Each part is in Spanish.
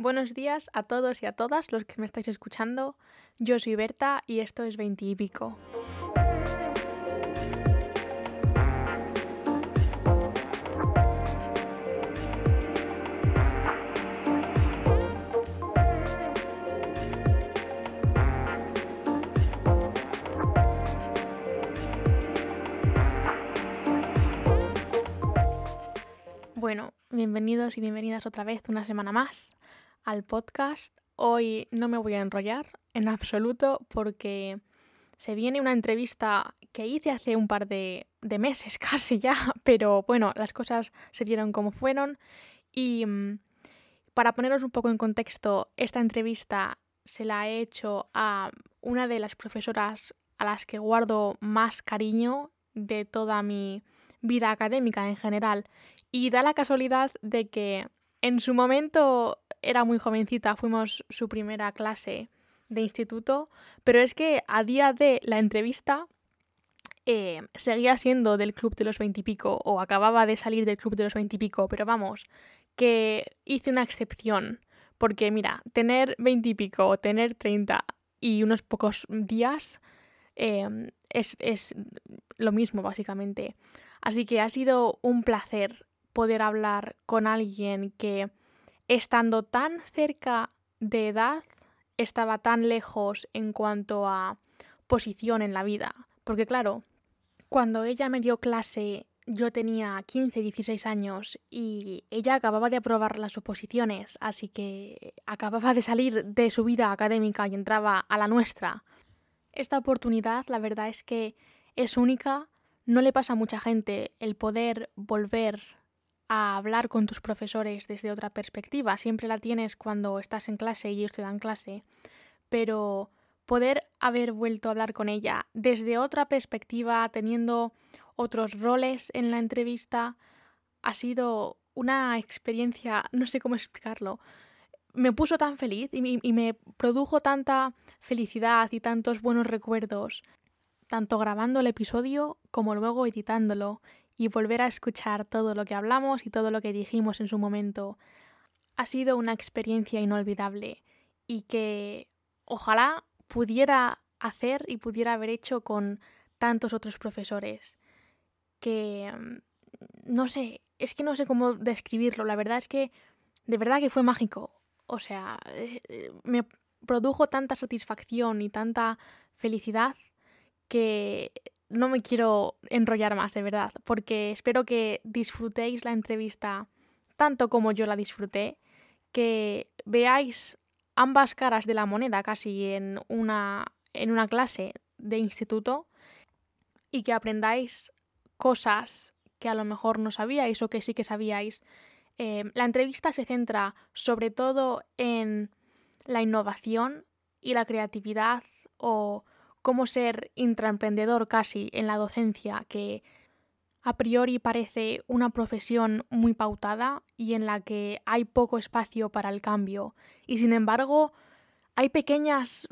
Buenos días a todos y a todas los que me estáis escuchando. Yo soy Berta y esto es Veintipico. Bueno, bienvenidos y bienvenidas otra vez una semana más al podcast. Hoy no me voy a enrollar en absoluto porque se viene una entrevista que hice hace un par de, meses casi ya, pero bueno, las cosas se dieron como fueron y mm, para poneros un poco en contexto, esta entrevista se la he hecho a una de las profesoras a las que guardo más cariño de toda mi vida académica en general y da la casualidad de que en su momento era muy jovencita, fuimos su primera clase de instituto, pero es que a día de la entrevista eh, seguía siendo del club de los veintipico o acababa de salir del club de los veintipico, pero vamos, que hice una excepción, porque mira, tener veintipico o tener treinta y unos pocos días em, es, es lo mismo básicamente. Así que ha sido un placer poder hablar con alguien que estando tan cerca de edad, estaba tan lejos en cuanto a posición en la vida. Porque claro, cuando ella me dio clase yo tenía 15, 16 años y ella acababa de aprobar las oposiciones, así que acababa de salir de su vida académica y entraba a la nuestra. Esta oportunidad, la verdad es que es única, no le pasa a mucha gente el poder volver a hablar con tus profesores desde otra perspectiva. Siempre la tienes cuando estás en clase y ellos te dan clase, pero poder haber vuelto a hablar con ella desde otra perspectiva, teniendo otros roles en la entrevista, ha sido una experiencia, no sé cómo explicarlo. Me puso tan feliz y, y me produjo tanta felicidad y tantos buenos recuerdos, tanto grabando el episodio como luego editándolo y volver a escuchar todo lo que hablamos y todo lo que dijimos en su momento ha sido una experiencia inolvidable y que ojalá pudiera hacer y pudiera haber hecho con tantos otros profesores que mm, no sé, es que no sé cómo describirlo, la verdad es que de verdad que fue mágico, o sea, eh, eh, me produjo tanta satisfacción y tanta felicidad que no me quiero enrollar más, de verdad, porque espero que disfrutéis la entrevista tanto como yo la disfruté, que veáis ambas caras de la moneda casi en una, en una clase de instituto y que aprendáis cosas que a lo mejor no sabíais o que sí que sabíais. Eh, la entrevista se centra sobre todo en la innovación y la creatividad o cómo ser intraemprendedor casi en la docencia, que a priori parece una profesión muy pautada y en la que hay poco espacio para el cambio. Y sin embargo, hay pequeñas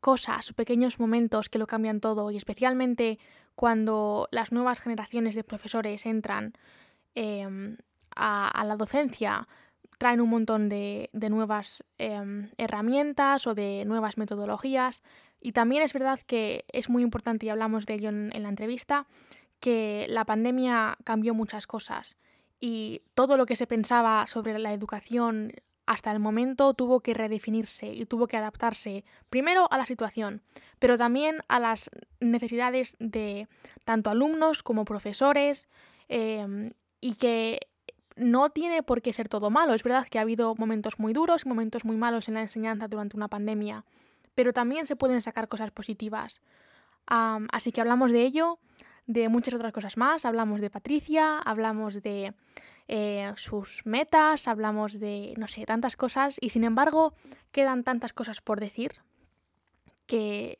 cosas, pequeños momentos que lo cambian todo y especialmente cuando las nuevas generaciones de profesores entran em, a, la docencia, traen un montón de, nuevas em, herramientas o de nuevas metodologías y también es verdad que es muy importante, y hablamos de ello en, la entrevista, que la pandemia cambió muchas cosas y todo lo que se pensaba sobre la educación hasta el momento tuvo que redefinirse y tuvo que adaptarse primero a la situación, pero también a las necesidades de tanto alumnos como profesores em, y que no tiene por qué ser todo malo. Es verdad que ha habido momentos muy duros y momentos muy malos en la enseñanza durante una pandemia, pero también se pueden sacar cosas positivas. así que hablamos de ello, de muchas otras cosas más. Hablamos de Patricia, hablamos de eh, sus metas, hablamos de, no sé, tantas cosas y sin embargo quedan tantas cosas por decir que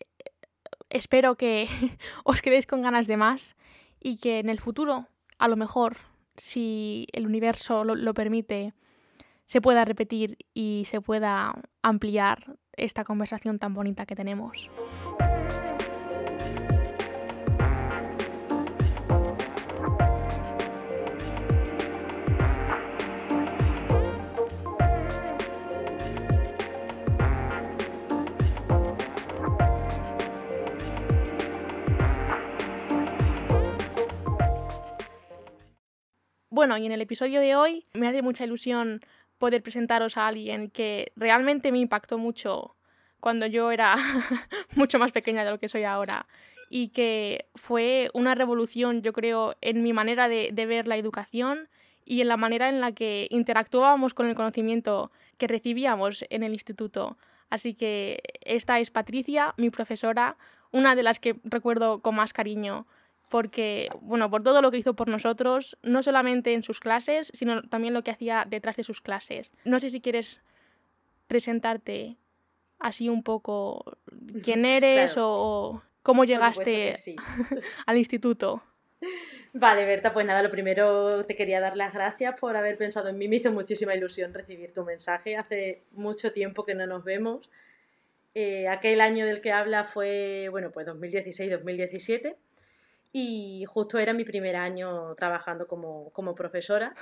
espero que os quedéis con ganas de más y que en el futuro, a lo mejor, si el universo lo permite, se pueda repetir y se pueda ampliar esta conversación tan bonita que tenemos. Bueno, y en el episodio de hoy me hace mucha ilusión poder presentaros a alguien que realmente me impactó mucho cuando yo era mucho más pequeña de lo que soy ahora y que fue una revolución, yo creo, en mi manera de, de ver la educación y en la manera en la que interactuábamos con el conocimiento que recibíamos en el instituto. Así que esta es Patricia, mi profesora, una de las que recuerdo con más cariño, porque, bueno, por todo lo que hizo por nosotros, no solamente en sus clases, sino también lo que hacía detrás de sus clases. No sé si quieres presentarte así un poco quién eres o, cómo llegaste al instituto. Vale, Berta, pues nada, lo primero te quería dar las gracias por haber pensado en mí. Me hizo muchísima ilusión recibir tu mensaje. Hace mucho tiempo que no nos vemos. Eh, aquel año del que habla fue, bueno, pues 2016-2017 y justo era mi primer año trabajando como, como profesora.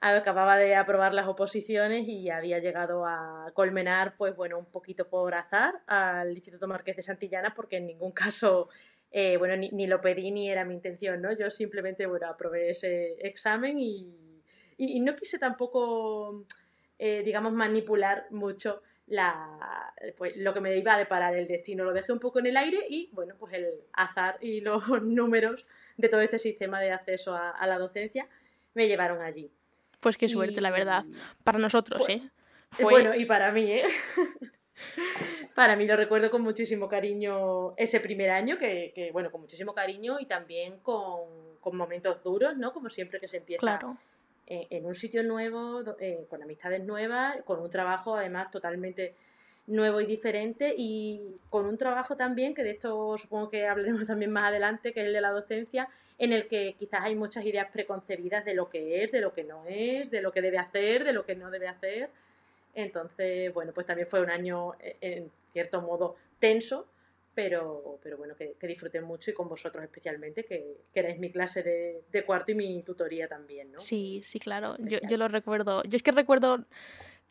Acababa de aprobar las oposiciones y había llegado a colmenar, pues bueno, un poquito por azar al Instituto Marqués de Santillana porque en ningún caso eh, bueno, ni, lo pedí ni era mi intención, ¿no? Yo simplemente, bueno, aprobé ese examen y, no quise tampoco, eh, digamos, manipular mucho la, pues, lo que me iba a deparar el destino. Lo dejé un poco en el aire y, bueno, pues el azar y los números de todo este sistema de acceso a, la docencia me llevaron allí. Pues qué suerte, la verdad. Para nosotros, pues, ¿eh? Bueno, y para mí, ¿eh? Para mí lo recuerdo con muchísimo cariño ese primer año, que, bueno, con muchísimo cariño y también con, momentos duros, ¿no? Como siempre que se empieza en, un sitio nuevo, eh, con amistades nuevas, con un trabajo además totalmente nuevo y diferente y con un trabajo también, que de esto supongo que hablaremos también más adelante, que es el de la docencia, en el que quizás hay muchas ideas preconcebidas de lo que es, de lo que no es, de lo que debe hacer, de lo que no debe hacer. Entonces, bueno, pues también fue un año eh, en cierto modo tenso, pero, pero bueno, que, disfruté mucho y con vosotros especialmente, que, que erais mi clase de, cuarto y mi tutoría también, ¿no? Sí, sí, claro, yo, yo, lo recuerdo. Yo es que recuerdo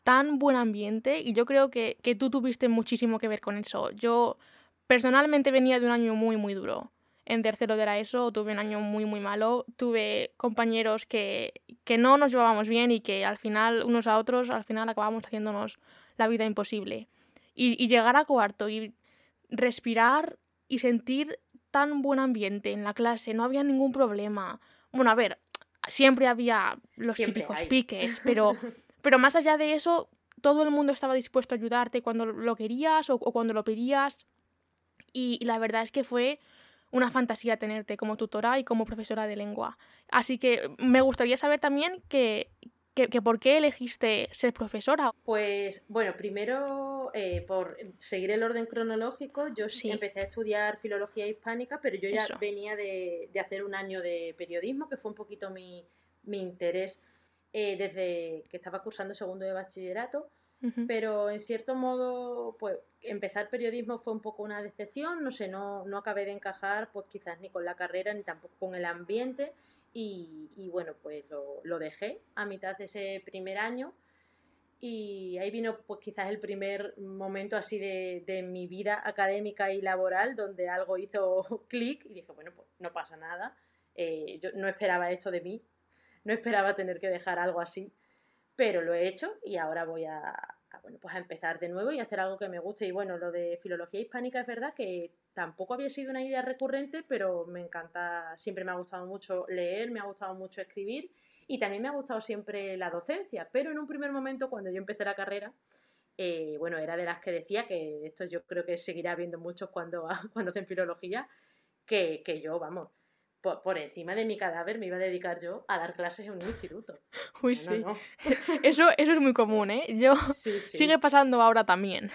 tan buen ambiente y yo creo que, que tú tuviste muchísimo que ver con eso. Yo personalmente venía de un año muy, muy duro en tercero de la ESO tuve un año muy, muy malo. Tuve compañeros que, que no nos llevábamos bien y que al final, unos a otros, al final acabamos haciéndonos la vida imposible. Y, y llegar a cuarto y respirar y sentir tan buen ambiente en la clase, no había ningún problema. Bueno, a ver, siempre había los típicos piques, pero, pero más allá de eso, todo el mundo estaba dispuesto a ayudarte cuando lo querías o, cuando lo pedías. y, la verdad es que fue una fantasía tenerte como tutora y como profesora de lengua. Así que me gustaría saber también que, por qué elegiste ser profesora. Pues bueno, primero eh, por seguir el orden cronológico, yo sí. empecé a estudiar filología hispánica, pero yo ya venía de, hacer un año de periodismo, que fue un poquito mi, interés eh, desde que estaba cursando segundo de bachillerato. Pero en cierto modo, pues empezar periodismo fue un poco una decepción, no sé, no, no acabé de encajar pues quizás ni con la carrera ni tampoco con el ambiente y, bueno, pues lo, dejé a mitad de ese primer año y ahí vino pues quizás el primer momento así de, de mi vida académica y laboral donde algo hizo clic y dije, bueno, pues no pasa nada, eh, yo no esperaba esto de mí, no esperaba tener que dejar algo así pero lo he hecho y ahora voy a, bueno, pues a empezar de nuevo y hacer algo que me guste. Y bueno, lo de filología hispánica es verdad que tampoco había sido una idea recurrente, pero me encanta, siempre me ha gustado mucho leer, me ha gustado mucho escribir y también me ha gustado siempre la docencia, pero en un primer momento cuando yo empecé la carrera, eh, bueno, era de las que decía que esto yo creo que seguirá habiendo muchos cuando, cuando hacen filología, que, que yo, vamos, por, encima de mi cadáver me iba a dedicar yo a dar clases en un instituto. Uy, sí. Eso, eso es muy común, ¿eh? Yo sigue pasando ahora también.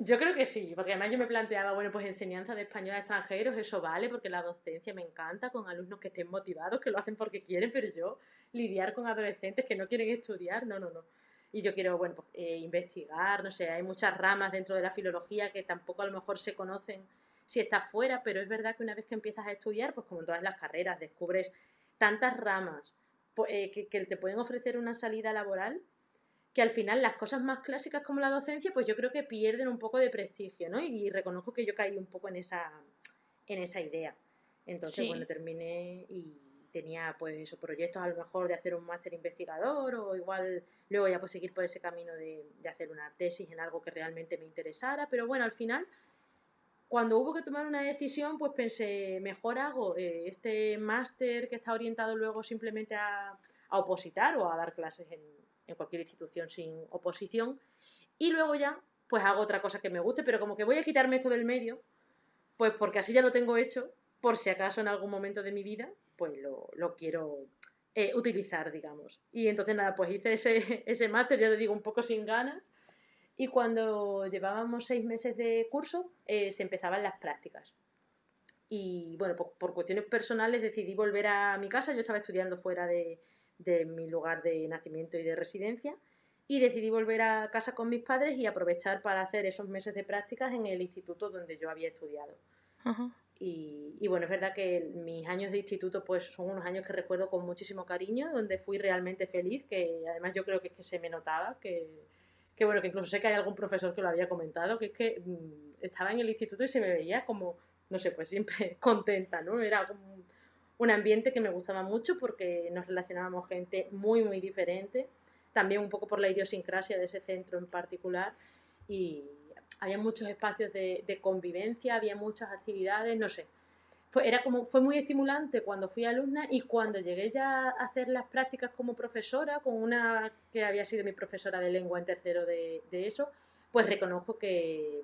Yo creo que sí, porque además yo me planteaba, bueno, pues enseñanza de español a extranjeros, eso vale, porque la docencia me encanta, con alumnos que estén motivados, que lo hacen porque quieren, pero yo lidiar con adolescentes que no quieren estudiar, no, no, no. Y yo quiero, bueno, pues eh, investigar, no sé, hay muchas ramas dentro de la filología que tampoco a lo mejor se conocen si estás fuera, pero es verdad que una vez que empiezas a estudiar, pues como en todas las carreras, descubres tantas ramas eh, que, te pueden ofrecer una salida laboral que al final las cosas más clásicas como la docencia, pues yo creo que pierden un poco de prestigio, ¿no? Y, reconozco que yo caí un poco en esa, en esa idea. Entonces, bueno, terminé y, tenía pues esos proyectos a lo mejor de hacer un máster investigador o igual luego ya pues seguir por ese camino de, de hacer una tesis en algo que realmente me interesara, pero bueno, al final cuando hubo que tomar una decisión, pues pensé, mejor hago eh, este máster que está orientado luego simplemente a, a opositar o a dar clases en, en, cualquier institución sin oposición. Y luego ya, pues hago otra cosa que me guste, pero como que voy a quitarme esto del medio, pues porque así ya lo tengo hecho, por si acaso en algún momento de mi vida, pues lo, lo quiero eh, utilizar, digamos. Y entonces nada, pues hice ese, ese máster, ya te digo, un poco sin ganas y cuando llevábamos seis meses de curso, eh, se empezaban las prácticas. Y bueno, por, cuestiones personales decidí volver a mi casa. Yo estaba estudiando fuera de, mi lugar de nacimiento y de residencia. Y decidí volver a casa con mis padres y aprovechar para hacer esos meses de prácticas en el instituto donde yo había estudiado. Y, bueno, es verdad que mis años de instituto pues son unos años que recuerdo con muchísimo cariño, donde fui realmente feliz, que además yo creo que, es que se me notaba, que, que bueno, que incluso sé que hay algún profesor que lo había comentado, que es que mm, estaba en el instituto y se me veía como, no sé, pues siempre contenta, ¿no? Era como un ambiente que me gustaba mucho porque nos relacionábamos gente muy, muy diferente, también un poco por la idiosincrasia de ese centro en particular y había muchos espacios de, de convivencia, había muchas actividades, no sé, fue, era como, fue muy estimulante cuando fui alumna y cuando llegué ya a hacer las prácticas como profesora, con una que había sido mi profesora de lengua en tercero de, eso, pues reconozco que,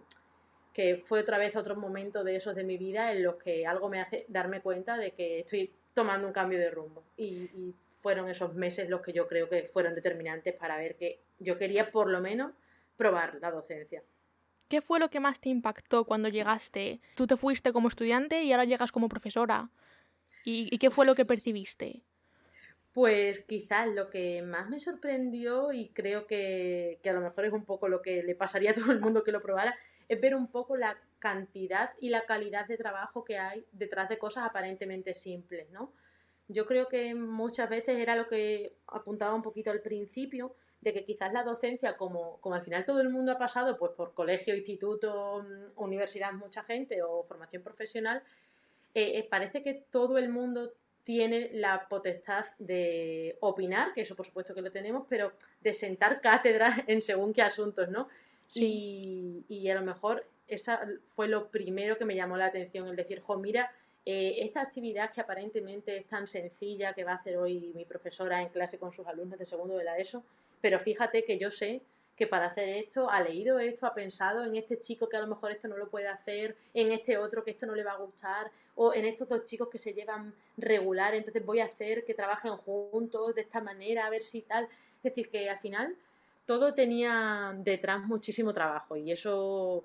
que fue otra vez otro momento de esos de mi vida en los que algo me hace darme cuenta de que estoy tomando un cambio de rumbo. Y, y, fueron esos meses los que yo creo que fueron determinantes para ver que yo quería por lo menos probar la docencia. ¿Qué fue lo que más te impactó cuando llegaste? Tú te fuiste como estudiante y ahora llegas como profesora. ¿Y, qué fue lo que percibiste? Pues quizás lo que más me sorprendió y creo que, que, a lo mejor es un poco lo que le pasaría a todo el mundo que lo probara, es ver un poco la cantidad y la calidad de trabajo que hay detrás de cosas aparentemente simples, ¿no? Yo creo que muchas veces era lo que apuntaba un poquito al principio, de que quizás la docencia, como, como al final todo el mundo ha pasado pues por colegio, instituto, mm, universidad, mucha gente o formación profesional, eh, eh, parece que todo el mundo tiene la potestad de opinar, que eso por supuesto que lo tenemos, pero de sentar cátedras en según qué asuntos, ¿no? Y, y, a lo mejor esa fue lo primero que me llamó la atención, el decir, jo, mira, eh, esta actividad que aparentemente es tan sencilla que va a hacer hoy mi profesora en clase con sus alumnos de segundo de la ESO, pero fíjate que yo sé que para hacer esto ha leído esto, ha pensado en este chico que a lo mejor esto no lo puede hacer, en este otro que esto no le va a gustar, o en estos dos chicos que se llevan regular, entonces voy a hacer que trabajen juntos de esta manera, a ver si tal. Es decir, que al final todo tenía detrás muchísimo trabajo y eso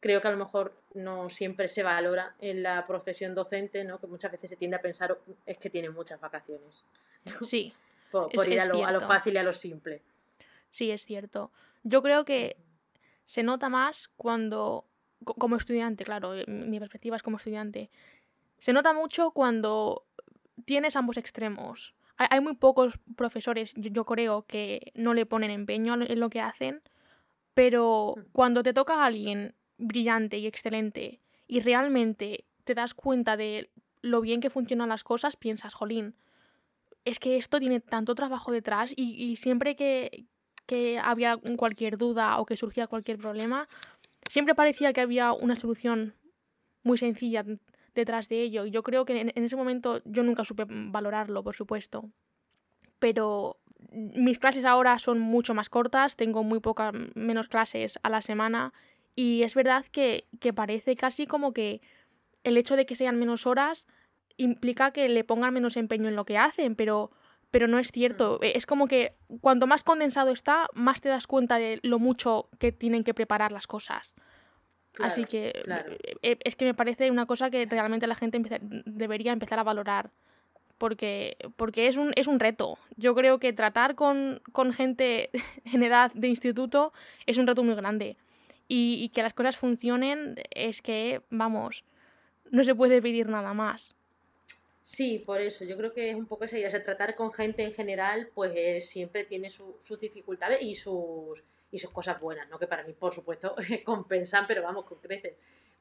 creo que a lo mejor no siempre se valora en la profesión docente, ¿no? que muchas veces se tiende a pensar es que tienen muchas vacaciones. Sí, por, ir a lo, fácil y a lo simple. Sí, es cierto. Yo creo que se nota más cuando, como estudiante, claro, eh, mi perspectiva es como estudiante, se nota mucho cuando tienes ambos extremos. Hay, muy pocos profesores, yo, creo, que no le ponen empeño en lo que hacen, pero mm. cuando te toca a alguien brillante y excelente y realmente te das cuenta de lo bien que funcionan las cosas, piensas, jolín, es que esto tiene tanto trabajo detrás y, siempre que, había cualquier duda o que surgía cualquier problema, siempre parecía que había una solución muy sencilla detrás de ello. Y yo creo que en, ese momento yo nunca supe valorarlo, por supuesto. Pero mis clases ahora son mucho más cortas, tengo muy pocas, menos clases a la semana. Y es verdad que, que parece casi como que el hecho de que sean menos horas implica que le pongan menos empeño en lo que hacen, pero, pero no es cierto. Mm. Es como que cuanto más condensado está, más te das cuenta de lo mucho que tienen que preparar las cosas. Así que eh, es que me parece una cosa que realmente la gente debería empezar a valorar. Porque, porque es, un, es un reto. Yo creo que tratar con, con gente en edad de instituto es un reto muy grande. Y, y que las cosas funcionen es que, vamos, no se puede pedir nada más. Sí, por eso, yo creo que es un poco esa idea, tratar con gente en general, pues siempre tiene sus dificultades y sus, y sus cosas buenas, ¿no? Que para mí, por supuesto, compensan, pero vamos, con creces.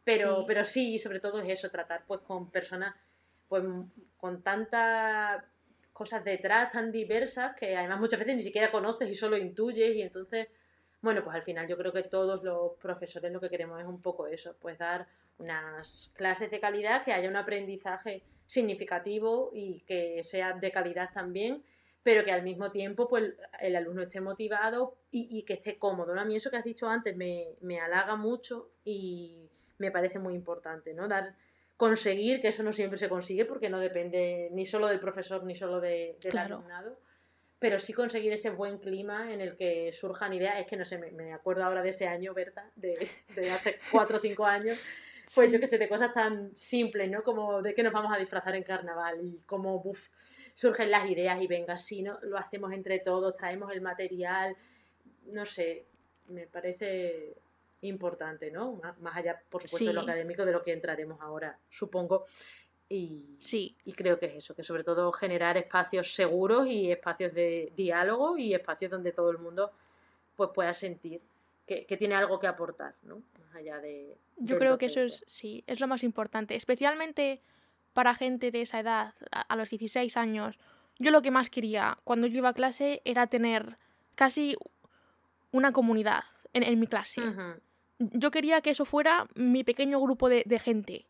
Pero sí. pero sí, sobre todo es eso, tratar pues con personas pues con tantas cosas detrás tan diversas que además muchas veces ni siquiera conoces y solo intuyes y entonces, bueno, pues al final yo creo que todos los profesores lo que queremos es un poco eso, pues dar unas clases de calidad, que haya un aprendizaje significativo y que sea de calidad también, pero que al mismo tiempo pues el alumno esté motivado y, que esté cómodo. A mí eso que has dicho antes me, me halaga mucho y me parece muy importante, ¿no? Dar conseguir, que eso no siempre se consigue porque no depende ni solo del profesor ni solo de, del alumnado, pero sí conseguir ese buen clima en el que surjan ideas. Es que no sé, me, acuerdo ahora de ese año, Berta, de, de hace cuatro o cinco años, pues yo que sé, de cosas tan simples, ¿no? Como de que nos vamos a disfrazar en carnaval y cómo, buf, surgen las ideas y venga, si no, lo hacemos entre todos, traemos el material, no sé, me parece importante, ¿no? Más allá, por supuesto, de lo académico, de lo que entraremos ahora, supongo. Y, sí. y creo que es eso, que sobre todo generar espacios seguros y espacios de diálogo y espacios donde todo el mundo pues pueda sentir que, tiene algo que aportar, ¿no? Más allá de... Yo creo que eso es, sí, es lo más importante, especialmente para gente de esa edad, a, los 16 años. Yo lo que más quería cuando yo iba a clase era tener casi una comunidad en, mi clase yo quería que eso fuera mi pequeño grupo de, gente.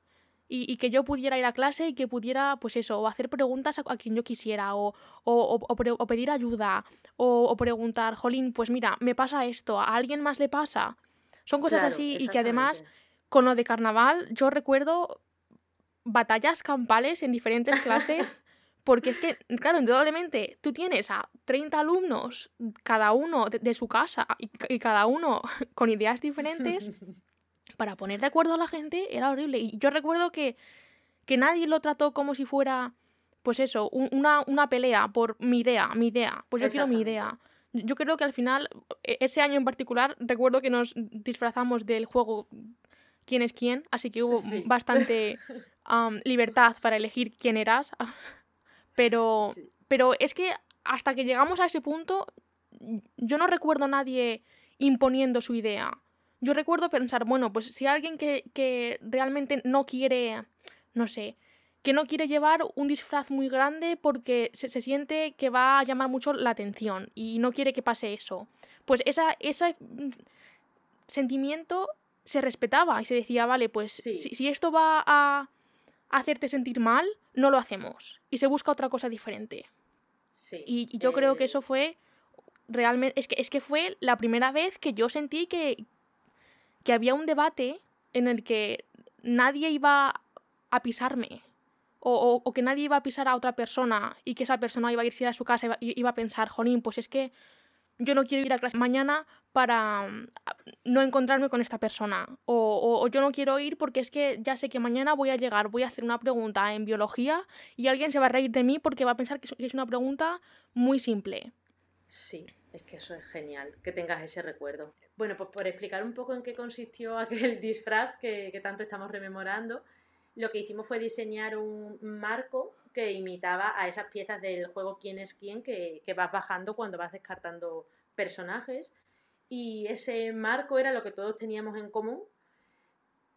Y, que yo pudiera ir a clase y que pudiera, pues eso, o hacer preguntas a, quien yo quisiera, o, o, pedir ayuda, o, preguntar, Jolín, pues mira, me pasa esto, ¿a alguien más le pasa? Son cosas así y que además, con lo de carnaval, yo recuerdo batallas campales en diferentes clases Porque es que, claro, indudablemente, tú tienes a 30 alumnos, cada uno de, su casa y, cada uno con ideas diferentes, para poner de acuerdo a la gente era horrible. Y yo recuerdo que, que nadie lo trató como si fuera, pues eso, una, una pelea por mi idea, mi idea. Pues yo quiero mi idea. Yo creo que al final, e, ese año en particular, recuerdo que nos disfrazamos del juego quién es quién, así que hubo bastante libertad para elegir quién eras. Pero, pero es que hasta que llegamos a ese punto, yo no recuerdo a nadie imponiendo su idea. Yo recuerdo pensar, bueno, pues si alguien que, que realmente no quiere, no sé, que no quiere llevar un disfraz muy grande porque se, se, siente que va a llamar mucho la atención y no quiere que pase eso. Pues esa, ese sentimiento se respetaba y se decía, vale, pues si, si, esto va a hacerte sentir mal, no lo hacemos y se busca otra cosa diferente. y, yo creo que eso fue realmente, es que, es que fue la primera vez que yo sentí que, que había un debate en el que nadie iba a pisarme. O, o, que nadie iba a pisar a otra persona y que esa persona iba a irse a su casa y iba, a pensar, Jolín, pues es que yo no quiero ir a clase mañana para mm, no encontrarme con esta persona. O, yo no quiero ir porque es que ya sé que mañana voy a llegar, voy a hacer una pregunta en biología y alguien se va a reír de mí porque va a pensar que es una pregunta muy simple. Sí, es que eso es genial, que tengas ese recuerdo. Bueno, pues por explicar un poco en qué consistió aquel disfraz que, tanto estamos rememorando, lo que hicimos fue diseñar un marco que imitaba a esas piezas del juego quién es quién que, que vas bajando cuando vas descartando personajes y ese marco era lo que todos teníamos en común.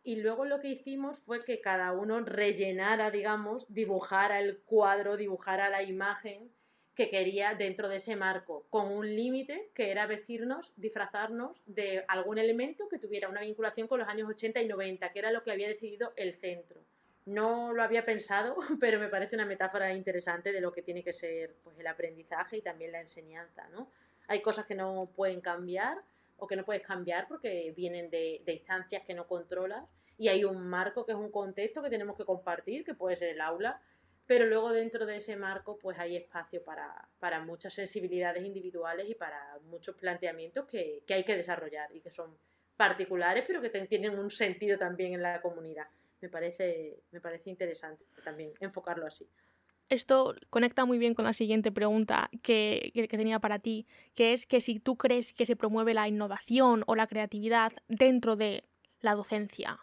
Y luego lo que hicimos fue que cada uno rellenara, digamos, dibujara el cuadro, dibujara la imagen que quería dentro de ese marco, con un límite que era vestirnos, disfrazarnos de algún elemento que tuviera una vinculación con los años 80 y 90, que era lo que había decidido el centro. No lo había pensado, pero me parece una metáfora interesante de lo que tiene que ser pues, el aprendizaje y también la enseñanza, ¿no? Hay cosas que no pueden cambiar o que no puedes cambiar porque vienen de, instancias que no controlas y hay un marco que es un contexto que tenemos que compartir, que puede ser el aula, pero luego dentro de ese marco pues hay espacio para, muchas sensibilidades individuales y para muchos planteamientos que, hay que desarrollar y que son particulares pero que tienen un sentido también en la comunidad. Me parece, me parece interesante también enfocarlo así esto conecta muy bien con la siguiente pregunta que, tenía para ti, que es que si tú crees que se promueve la innovación o la creatividad dentro de la docencia.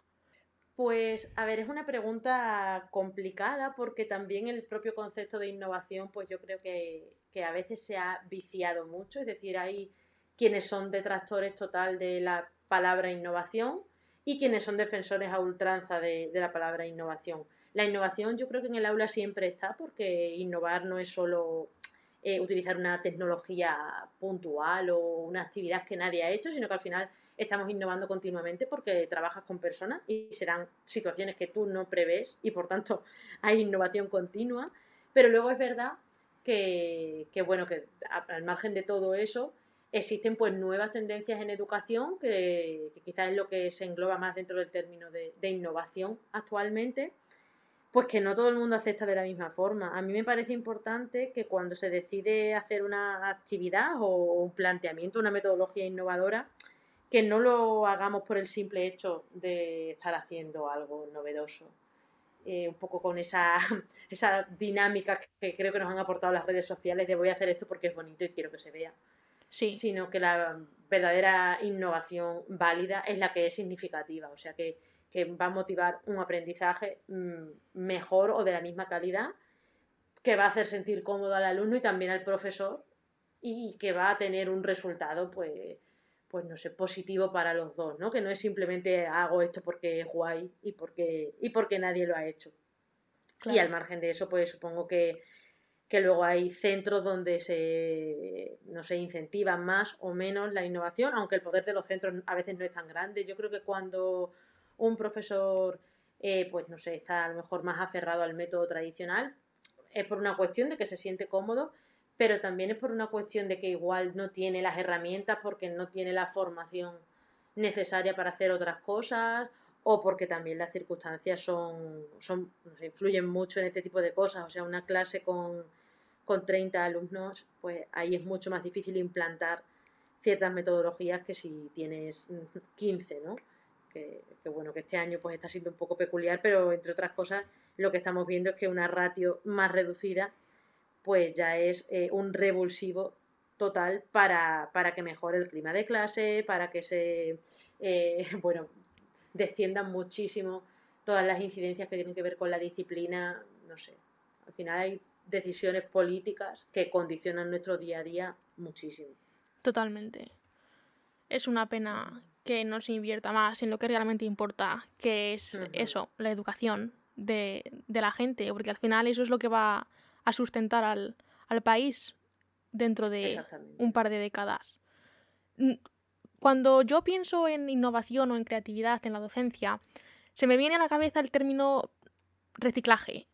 Pues, a ver, es una pregunta complicada porque también el propio concepto de innovación, pues yo creo que, a veces se ha viciado mucho, es decir, hay quienes son detractores total de la palabra innovación y quienes son defensores a ultranza de la palabra innovación La innovación yo creo que en el aula siempre está porque innovar no es solo eh, utilizar una tecnología puntual o una actividad que nadie ha hecho, sino que al final estamos innovando continuamente porque trabajas con personas y serán situaciones que tú no prevés y por tanto hay innovación continua. Pero luego es verdad que, bueno, que al margen de todo eso, existen pues nuevas tendencias en educación, que, quizás es lo que se engloba más dentro del término de innovación actualmente pues que no todo el mundo acepta de la misma forma. A mí me parece importante que cuando se decide hacer una actividad o un planteamiento, una metodología innovadora, que no lo hagamos por el simple hecho de estar haciendo algo novedoso. Eh, un poco con esa, esa dinámica que creo que nos han aportado las redes sociales de voy a hacer esto porque es bonito y quiero que se vea. Sí. Sino que la verdadera innovación válida es la que es significativa. O sea que que va a motivar un aprendizaje mm, mejor o de la misma calidad, que va a hacer sentir cómodo al alumno y también al profesor y que va a tener un resultado, pues, pues no sé, positivo para los dos, ¿no? Que no es simplemente hago esto porque es guay y porque, y porque nadie lo ha hecho. Y al margen de eso, pues supongo que, que luego hay centros donde se, no sé, incentiva más o menos la innovación, aunque el poder de los centros a veces no es tan grande. Yo creo que cuando un profesor, eh, pues no sé, está a lo mejor más aferrado al método tradicional, es por una cuestión de que se siente cómodo, pero también es por una cuestión de que igual no tiene las herramientas porque no tiene la formación necesaria para hacer otras cosas o porque también las circunstancias son, son influyen mucho en este tipo de cosas. O sea, una clase con, con 30 alumnos, pues ahí es mucho más difícil implantar ciertas metodologías que si tienes 15, ¿no? que, bueno, que este año pues está siendo un poco peculiar, pero entre otras cosas lo que estamos viendo es que una ratio más reducida pues ya es eh, un revulsivo total para, para, que mejore el clima de clase, para que se, eh, bueno, desciendan muchísimo todas las incidencias que tienen que ver con la disciplina, no sé, al final hay decisiones políticas que condicionan nuestro día a día muchísimo. Totalmente. Es una pena que no se invierta más en lo que realmente importa, que es eso, la educación de, la gente, porque al final eso es lo que va a sustentar al, país dentro de un par de décadas. Cuando yo pienso en innovación o en creatividad en la docencia, se me viene a la cabeza el término reciclaje.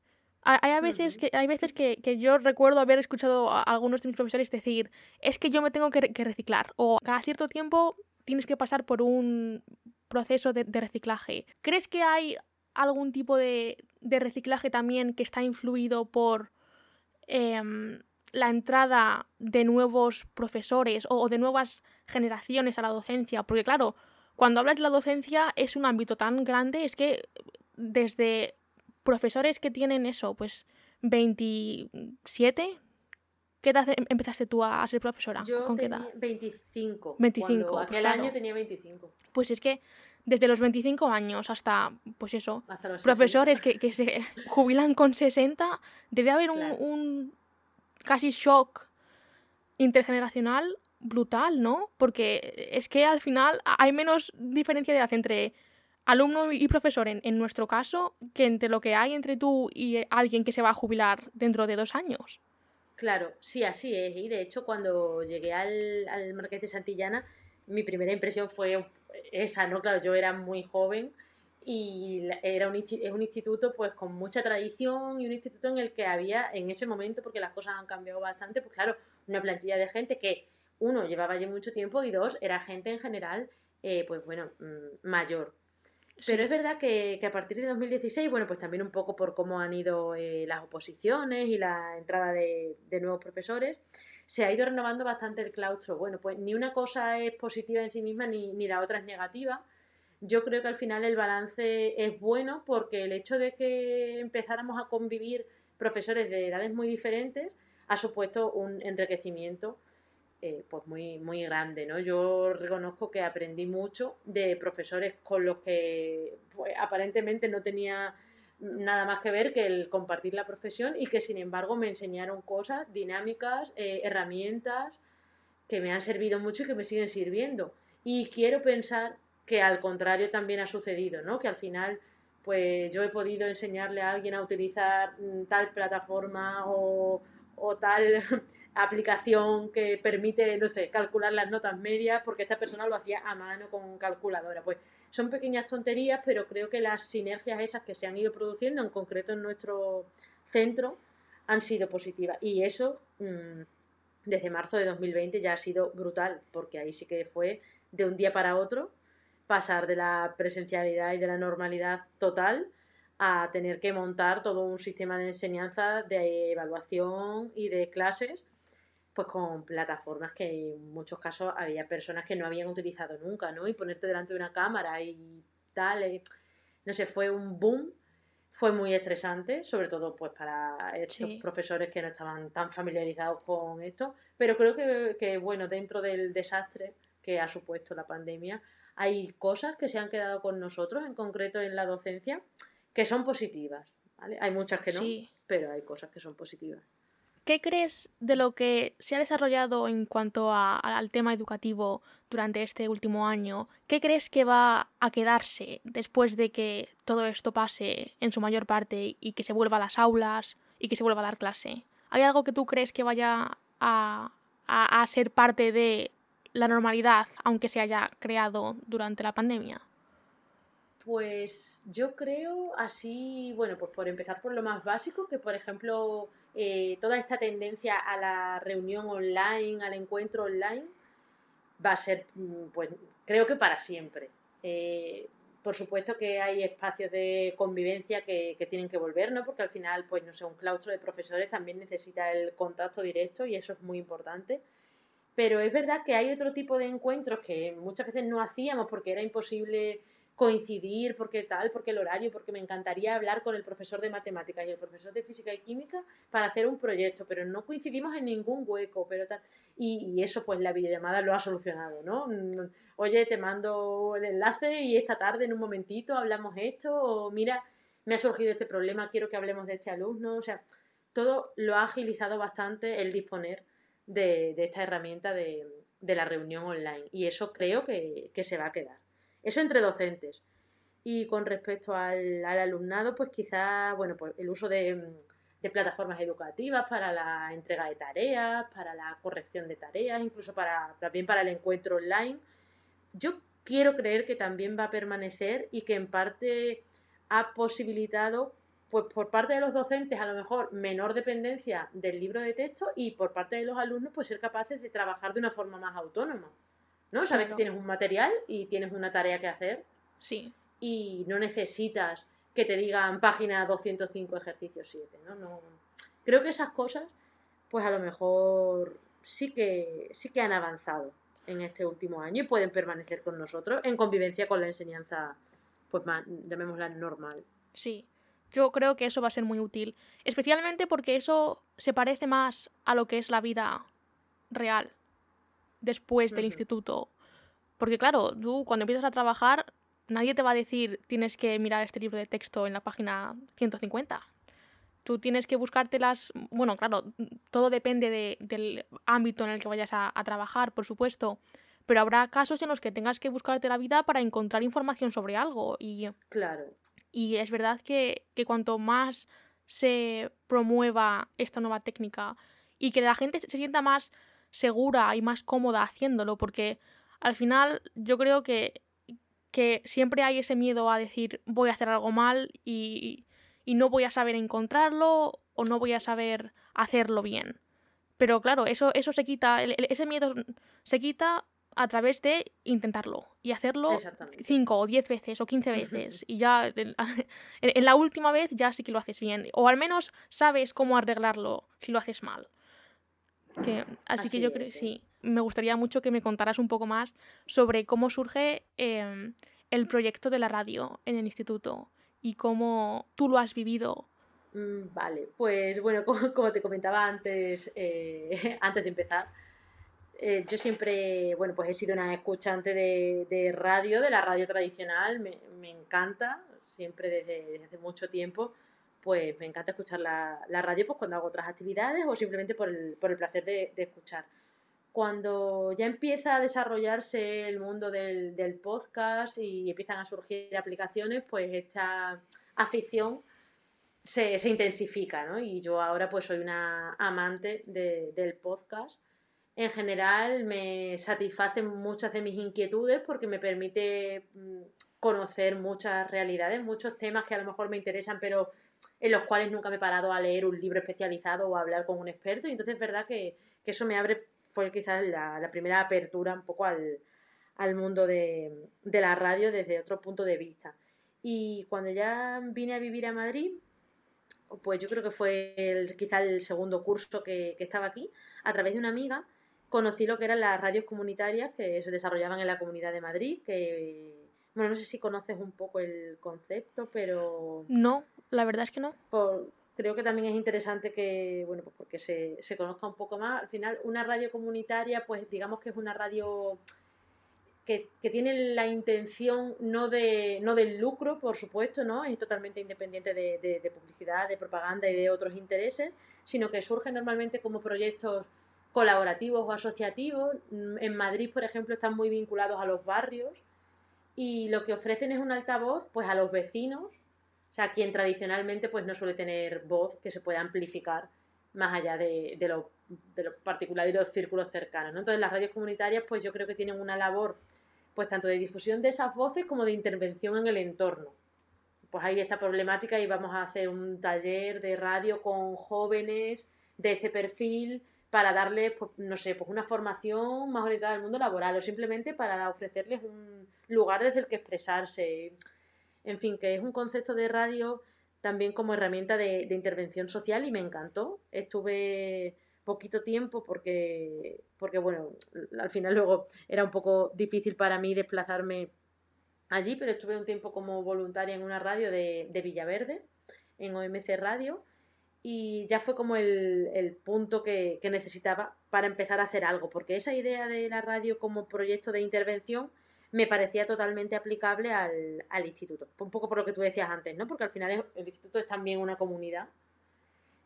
Hay, a veces, que, hay veces que, yo recuerdo haber escuchado a algunos de mis profesores decir, es que yo me tengo que, que reciclar, o cada cierto tiempo tienes que pasar por un proceso de, reciclaje. ¿Crees que hay algún tipo de, reciclaje también que está influido por em, la entrada de nuevos profesores o, de nuevas generaciones a la docencia? Porque claro, cuando hablas de la docencia es un ámbito tan grande, es que desde profesores que tienen eso, pues 27, ¿Qué edad em, empezaste tú a ser profesora? Yo ¿Con qué edad? 25. 25. aquel año tenía 25. Pues es que desde los 25 años hasta, pues eso, profesores que, que, se jubilan con 60, debe haber un, casi shock intergeneracional brutal, ¿no? Porque es que al final hay menos diferencia de edad entre alumno y profesor en, en, nuestro caso que entre lo que hay entre tú y alguien que se va a jubilar dentro de dos años. Claro, sí, así es. Y de hecho, cuando llegué al, al Marqués de Santillana, mi primera impresión fue esa, ¿no? Claro, yo era muy joven y era un, es un instituto pues con mucha tradición y un instituto en el que había en ese momento, porque las cosas han cambiado bastante, pues claro, una plantilla de gente que uno llevaba allí mucho tiempo y dos era gente en general, eh, pues bueno, mm, Pero es verdad que, a partir de 2016, bueno, pues también un poco por cómo han ido eh, las oposiciones y la entrada de, nuevos profesores, se ha ido renovando bastante el claustro. Bueno, pues ni una cosa es positiva en sí misma ni, ni la otra es negativa. Yo creo que al final el balance es bueno porque el hecho de que empezáramos a convivir profesores de edades muy diferentes ha supuesto un enriquecimiento eh, pues muy, muy grande, ¿no? Yo reconozco que aprendí mucho de profesores con los que pues, aparentemente no tenía nada más que ver que el compartir la profesión y que sin embargo me enseñaron cosas, dinámicas, eh, herramientas que me han servido mucho y que me siguen sirviendo. Y quiero pensar que al contrario también ha sucedido, ¿no? Que al final pues yo he podido enseñarle a alguien a utilizar mm, tal plataforma o, o tal aplicación que permite, no sé, calcular las notas medias porque esta persona lo hacía a mano con calculadora. Pues son pequeñas tonterías, pero creo que las sinergias esas que se han ido produciendo, en concreto en nuestro centro, han sido positivas. Y eso, mm, desde marzo de 2020, ya ha sido brutal, porque ahí sí que fue de un día para otro pasar de la presencialidad y de la normalidad total a tener que montar todo un sistema de enseñanza, de evaluación y de clases pues con plataformas que en muchos casos había personas que no habían utilizado nunca, ¿no? Y ponerte delante de una cámara y tal, eh, no sé, fue un boom, fue muy estresante, sobre todo pues para estos profesores que no estaban tan familiarizados con esto, pero creo que, que, bueno, dentro del desastre que ha supuesto la pandemia, hay cosas que se han quedado con nosotros, en concreto en la docencia, que son positivas, ¿vale? Hay muchas que no, pero hay cosas que son positivas. ¿Qué crees de lo que se ha desarrollado en cuanto al tema educativo durante este último año? ¿Qué crees que va a quedarse después de que todo esto pase en su mayor parte y que se vuelva a las aulas y que se vuelva a dar clase? ¿Hay algo que tú crees que vaya a, a ser parte de la normalidad, aunque se haya creado durante la pandemia? Pues yo creo así, bueno, pues por empezar por lo más básico, que por ejemplo eh, toda esta tendencia a la reunión online, al encuentro online, va a ser, mm, pues creo que para siempre. Eh, por supuesto que hay espacios de convivencia que, que, tienen que volver, ¿no? Porque al final, pues no sé, un claustro de profesores también necesita el contacto directo y eso es muy importante. Pero es verdad que hay otro tipo de encuentros que muchas veces no hacíamos porque era imposible coincidir, porque tal, porque el horario, porque me encantaría hablar con el profesor de matemáticas y el profesor de física y química para hacer un proyecto, pero no coincidimos en ningún hueco, pero tal. Y, eso pues la videollamada lo ha solucionado, ¿no? Mm, oye, te mando el enlace y esta tarde en un momentito hablamos esto, o mira, me ha surgido este problema, quiero que hablemos de este alumno, o sea, todo lo ha agilizado bastante el disponer de, esta herramienta de, la reunión online y eso creo que se va a quedar. Eso entre docentes. Y con respecto al, alumnado, pues quizá, bueno, pues el uso de, plataformas educativas para la entrega de tareas, para la corrección de tareas, incluso para, también para el encuentro online. Yo quiero creer que también va a permanecer y que en parte ha posibilitado, pues por parte de los docentes, a lo mejor menor dependencia del libro de texto y por parte de los alumnos, pues ser capaces de trabajar de una forma más autónoma. ¿No? Sabes que tienes un material y tienes una tarea que hacer. Sí. Y no necesitas que te digan página 205 ejercicio 7, ¿no? no Creo que esas cosas, pues a lo mejor sí que, sí que han avanzado en este último año y pueden permanecer con nosotros en convivencia con la enseñanza, pues más, llamémosla normal. Sí, yo creo que eso va a ser muy útil, especialmente porque eso se parece más a lo que es la vida real después del instituto. Porque claro, tú cuando empiezas a trabajar, nadie te va a decir tienes que mirar este libro de texto en la página 150. Tú tienes que buscártelas, bueno, claro, todo depende del ámbito en el que vayas a, trabajar, por supuesto, pero habrá casos en los que tengas que buscarte la vida para encontrar información sobre algo. Y, claro. Y es verdad que, que cuanto más se promueva esta nueva técnica y que la gente se sienta más segura y más cómoda haciéndolo, porque al final yo creo que, que siempre hay ese miedo a decir voy a hacer algo mal y, y no voy a saber encontrarlo o no voy a saber hacerlo bien. Pero claro, eso, eso se quita, ese miedo se quita a través de intentarlo y hacerlo cinco o diez veces o quince veces y ya en, en, la última vez ya sí que lo haces bien o al menos sabes cómo arreglarlo si lo haces mal así, que yo creo, sí. me gustaría mucho que me contaras un poco más sobre cómo surge em, el proyecto de la radio en el instituto y cómo tú lo has vivido. Mm, vale, pues bueno, como, te comentaba antes, eh, antes de empezar, eh, yo siempre, bueno, pues he sido una escuchante de, radio, de la radio tradicional, me, me encanta, siempre desde, desde, hace mucho tiempo pues me encanta escuchar la, radio pues cuando hago otras actividades o simplemente por el, por el placer de, escuchar. cuando ya empieza a desarrollarse el mundo del, del podcast y empiezan a surgir aplicaciones, pues esta afición se, se, intensifica, ¿no? Y yo ahora pues soy una amante del podcast. En general me satisfacen muchas de mis inquietudes porque me permite mm, conocer muchas realidades, muchos temas que a lo mejor me interesan, pero en los cuales nunca me he parado a leer un libro especializado o a hablar con un experto. Y entonces es verdad que, que eso me abre, fue quizás la, la, primera apertura un poco al, al mundo de, de la radio desde otro punto de vista. Y cuando ya vine a vivir a Madrid, pues yo creo que fue el, quizá el segundo curso que, estaba aquí, a través de una amiga, conocí lo que eran las radios comunitarias que se desarrollaban en la Comunidad de Madrid, que, bueno, no sé si conoces un poco el concepto, pero... No, la verdad es que no. creo que también es interesante que, bueno, pues porque se, se conozca un poco más. Al final, una radio comunitaria, pues digamos que es una radio que, tiene la intención no, de, no del lucro, por supuesto, ¿no? Es totalmente independiente de, publicidad, de propaganda y de otros intereses, sino que surge normalmente como proyectos colaborativos o asociativos. En Madrid, por ejemplo, están muy vinculados a los barrios y lo que ofrecen es un altavoz pues a los vecinos, o sea, quien tradicionalmente pues no suele tener voz que se pueda amplificar más allá de, de lo, de lo particular y los círculos cercanos. ¿no? Entonces las radios comunitarias pues yo creo que tienen una labor pues tanto de difusión de esas voces como de intervención en el entorno. Pues hay esta problemática y vamos a hacer un taller de radio con jóvenes de este perfil para darles, pues, no sé, pues una formación más orientada al mundo laboral o simplemente para ofrecerles un lugar desde el que expresarse. En fin, que es un concepto de radio también como herramienta de, intervención social y me encantó. Estuve poquito tiempo porque, porque, bueno, al final luego era un poco difícil para mí desplazarme allí, pero estuve un tiempo como voluntaria en una radio de, de Villaverde, en OMC Radio, y ya fue como el, el punto que, que, necesitaba para empezar a hacer algo, porque esa idea de la radio como proyecto de intervención me parecía totalmente aplicable al, al instituto. Un poco por lo que tú decías antes, ¿no? Porque al final el instituto es también una comunidad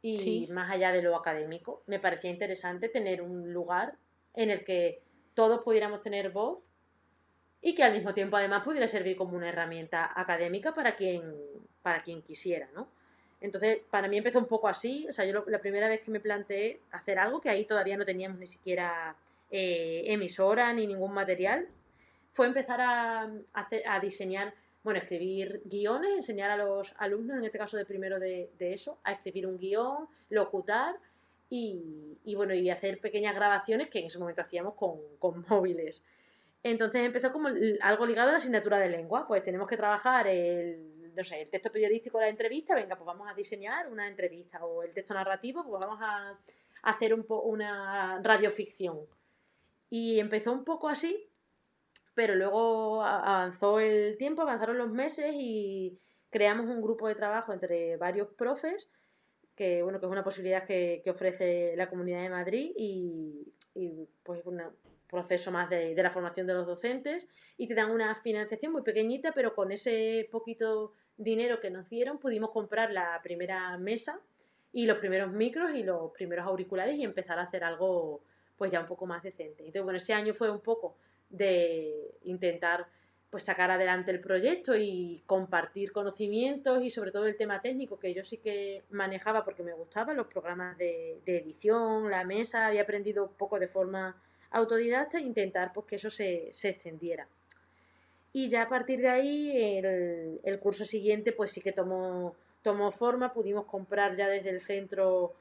y más allá de lo académico, me parecía interesante tener un lugar en el que todos pudiéramos tener voz y que al mismo tiempo además pudiera servir como una herramienta académica para quien, para quien quisiera, ¿no? Entonces, para mí empezó un poco así, o sea, yo la primera vez que me planteé hacer algo, que ahí todavía no teníamos ni siquiera eh, emisora ni ningún material, fue empezar a, diseñar bueno, escribir guiones, enseñar a los alumnos, en este caso de primero de, eso, a escribir un guion, locutar y, bueno, y hacer pequeñas grabaciones que en ese momento hacíamos con, móviles. Entonces empezó como algo ligado a la asignatura de lengua, pues tenemos que trabajar el, no sé, el texto periodístico de la entrevista, venga, pues vamos a diseñar una entrevista, o el texto narrativo, pues vamos a hacer un una radioficción. Y empezó un poco así, pero luego avanzó el tiempo, avanzaron los meses y creamos un grupo de trabajo entre varios profes, que bueno, que es una posibilidad que, ofrece la Comunidad de Madrid y, y pues un proceso más de, de, la formación de los docentes y te dan una financiación muy pequeñita, pero con ese poquito dinero que nos dieron pudimos comprar la primera mesa y los primeros micros y los primeros auriculares y empezar a hacer algo pues ya un poco más decente. Entonces, bueno, ese año fue un poco de intentar pues sacar adelante el proyecto y compartir conocimientos y sobre todo el tema técnico que yo sí que manejaba porque me gustaba los programas de, edición, la mesa, había aprendido un poco de forma autodidacta e intentar pues que eso se, se extendiera. Y ya a partir de ahí el, el curso siguiente pues sí que tomó, tomó forma, pudimos comprar ya desde el centro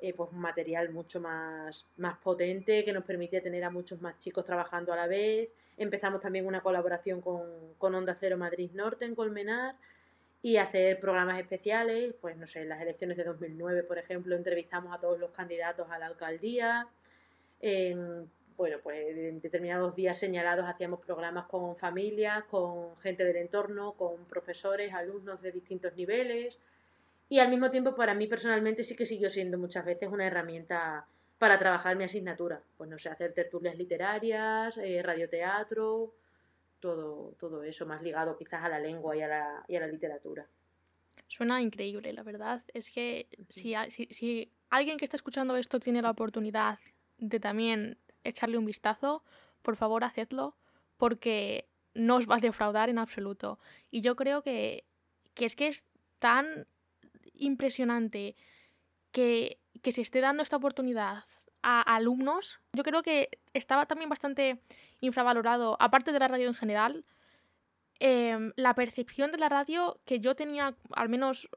eh, pues un material mucho más, más potente que nos permitía tener a muchos más chicos trabajando a la vez. Empezamos también una colaboración con, con Onda Cero Madrid Norte en Colmenar y hacer programas especiales, pues no sé, en las elecciones de 2009, por ejemplo, entrevistamos a todos los candidatos a la alcaldía. Bueno, pues en determinados días señalados hacíamos programas con familias, con gente del entorno, con profesores, alumnos de distintos niveles. Y al mismo tiempo, para mí personalmente sí que siguió siendo muchas veces una herramienta para trabajar mi asignatura. Pues no sé, hacer tertulias literarias, eh, radioteatro, todo, todo eso más ligado quizás a la lengua y a la, y a la literatura. Suena increíble, la verdad. Es que si, si, si alguien que está escuchando esto tiene la oportunidad de también echarle un vistazo, por favor hacedlo, porque no os va a defraudar en absoluto. Y yo creo que, que es que es tan impresionante que, que se esté dando esta oportunidad a alumnos. Yo creo que estaba también bastante infravalorado, aparte de la radio en general, em, la percepción de la radio que yo tenía, al menos